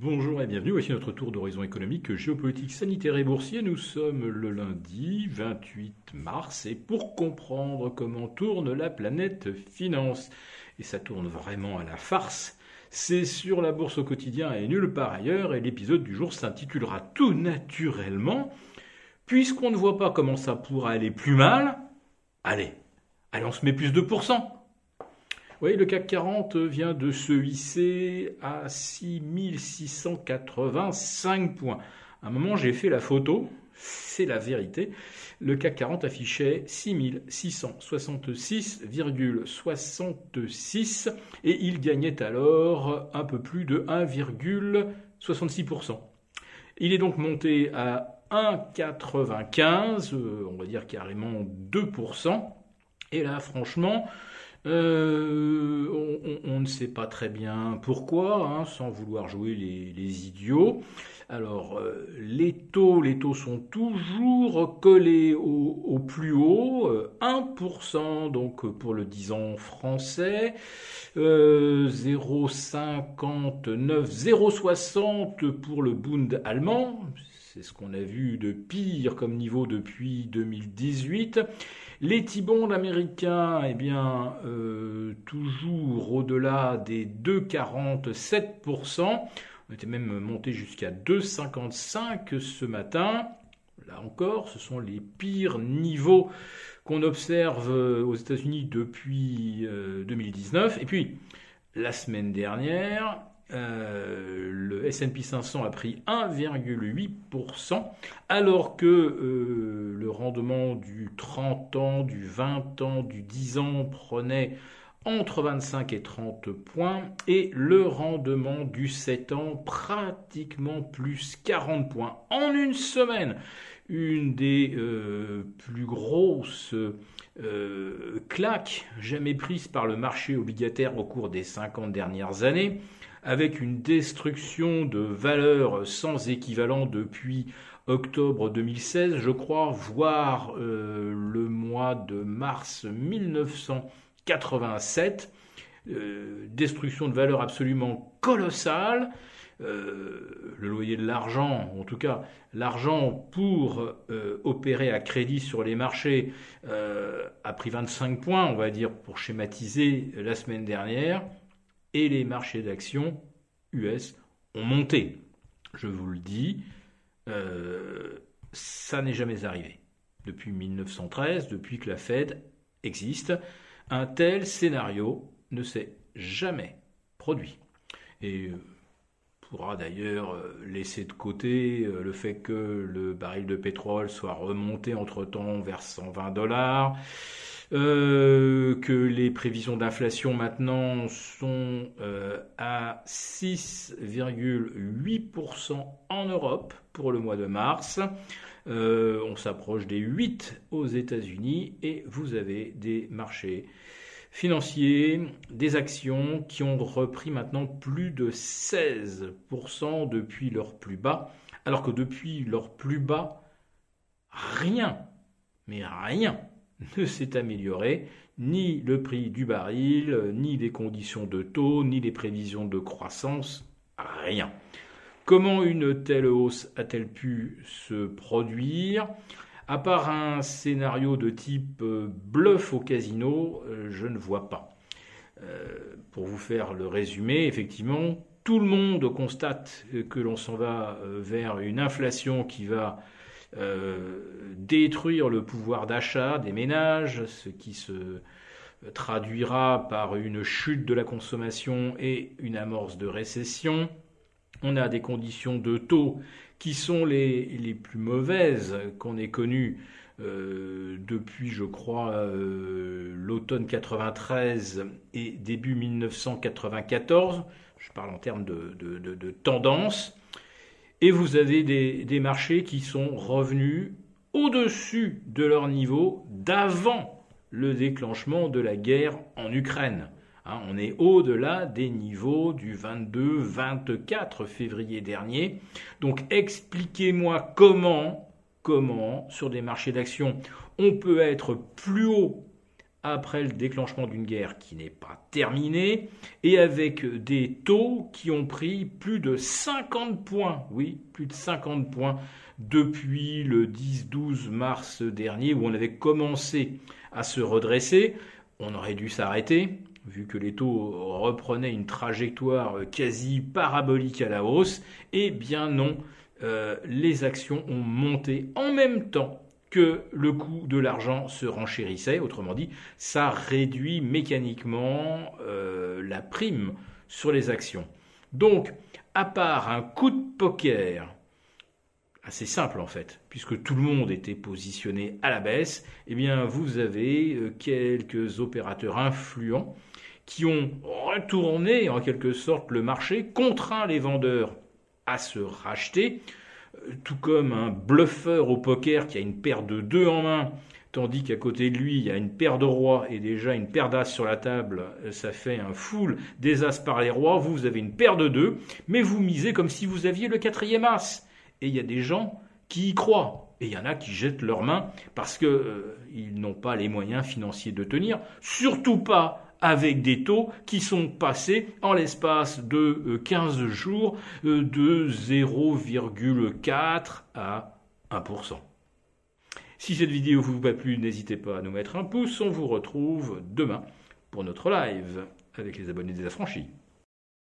Bonjour et bienvenue, voici notre tour d'horizon économique, géopolitique, sanitaire et boursier. Nous sommes le lundi 28 mars et pour comprendre comment tourne la planète finance, et ça tourne vraiment à la farce, c'est sur la bourse au quotidien et nulle part ailleurs, et l'épisode du jour s'intitulera tout naturellement, puisqu'on ne voit pas comment ça pourra aller plus mal, allez, allez on se met plus de pourcents. Oui, le CAC 40 vient de se hisser à 6685 points. À un moment, j'ai fait la photo, c'est la vérité. Le CAC 40 affichait 6666,66 et il gagnait alors un peu plus de 1,66%. Il est donc monté à 1,95, euh, on va dire carrément 2%. Et là, franchement, euh, on, ne sait pas très bien pourquoi, hein, sans vouloir jouer les, idiots. Alors, euh, les taux, les taux sont toujours collés au, plus haut, 1% euh, donc pour le 10 ans français, 0,59, 0,60 pour le Bund allemand, c'est ce qu'on a vu de pire comme niveau depuis 2018. Les T-bonds américains, eh bien, euh, toujours au-delà des 2,47%. On était même monté jusqu'à 2,55 ce matin. Là encore, ce sont les pires niveaux qu'on observe aux États-Unis depuis 2019. Euh, Et puis, la semaine dernière, euh, le S&P 500 a pris 1,8%, alors que euh, le rendement du 30 ans, du 20 ans, du 10 ans prenait entre 25 et 30 points, et le rendement du 7 ans pratiquement plus 40 points en une semaine. Une des euh, plus grosses claques jamais prises par le marché obligataire au cours des 50 dernières années avec une destruction de valeurs sans équivalent depuis octobre 2016, je crois, voire euh, le mois de mars 1987. Euh, destruction de valeurs absolument colossale. Euh, le loyer de l'argent, en tout cas l'argent pour opérer à crédit sur les marchés, a pris 25 points, on va dire, pour schématiser la semaine dernière et les marchés d'actions US ont monté. Je vous le dis, euh, ça n'est jamais arrivé. Depuis 1913, depuis que la Fed existe, un tel scénario ne s'est jamais produit. Et euh, pourra d'ailleurs euh, laisser de côté le fait que le baril de pétrole soit remonté entre-temps vers 120 dollars, euh, que les prévisions d'inflation maintenant sont euh, à 6,8% en Europe pour le mois de mars. Euh, on s'approche des 8 aux États-Unis et vous avez des marchés financiers, des actions qui ont repris maintenant plus de 16% depuis leur plus bas, alors que depuis leur plus bas, rien, mais rien ne s'est amélioré, ni le prix du baril, ni les conditions de taux, ni les prévisions de croissance, rien. Comment une telle hausse a-t-elle pu se produire? À part un scénario de type euh, bluff au casino, euh, je ne vois pas. Euh, pour vous faire le résumé, effectivement, tout le monde constate que l'on s'en va vers une inflation qui va détruire le pouvoir d'achat des ménages, ce qui se traduira par une chute de la consommation et une amorce de récession. On a des conditions de taux qui sont les, plus mauvaises qu'on ait connues euh, depuis, je crois, euh, l'automne 93 et début 1994. Je parle en termes de tendance. Et vous avez des, marchés qui sont revenus au-dessus de leur niveau d'avant le déclenchement de la guerre en Ukraine. Hein, on est au-delà des niveaux du 22-24 février dernier. Donc expliquez-moi comment, comment, sur des marchés d'actions, on peut être plus haut après le déclenchement d'une guerre qui n'est pas terminée et avec des taux qui ont pris plus de 50 points, oui, plus de 50 points depuis le 10-12 mars dernier où on avait commencé à se redresser. On aurait dû s'arrêter vu que les taux reprenaient une trajectoire quasi parabolique à la hausse. Eh bien non, euh, les actions ont monté en même temps que le coût de l'argent se renchérissait. Autrement dit, ça réduit mécaniquement euh, la prime sur les actions. Donc, à part un coup de poker, assez simple en fait, puisque tout le monde était positionné à la baisse, eh bien vous avez euh, quelques opérateurs influents qui ont retourné en quelque sorte le marché, contraint les vendeurs à se racheter, tout comme un bluffeur au poker qui a une paire de deux en main, tandis qu'à côté de lui, il y a une paire de rois et déjà une paire d'as sur la table, euh, ça fait un full des as par les rois, vous, avez une paire de deux, mais vous misez comme si vous aviez le quatrième as. Et il y a des gens qui y croient. Et il y en a qui jettent leurs mains parce qu'ils euh, n'ont pas les moyens financiers de tenir, surtout pas avec des taux qui sont passés en l'espace de 15 euh, jours euh, de 0,4 à 1%. Si cette vidéo vous a plu, n'hésitez pas à nous mettre un pouce. On vous retrouve demain pour notre live avec les abonnés des affranchis.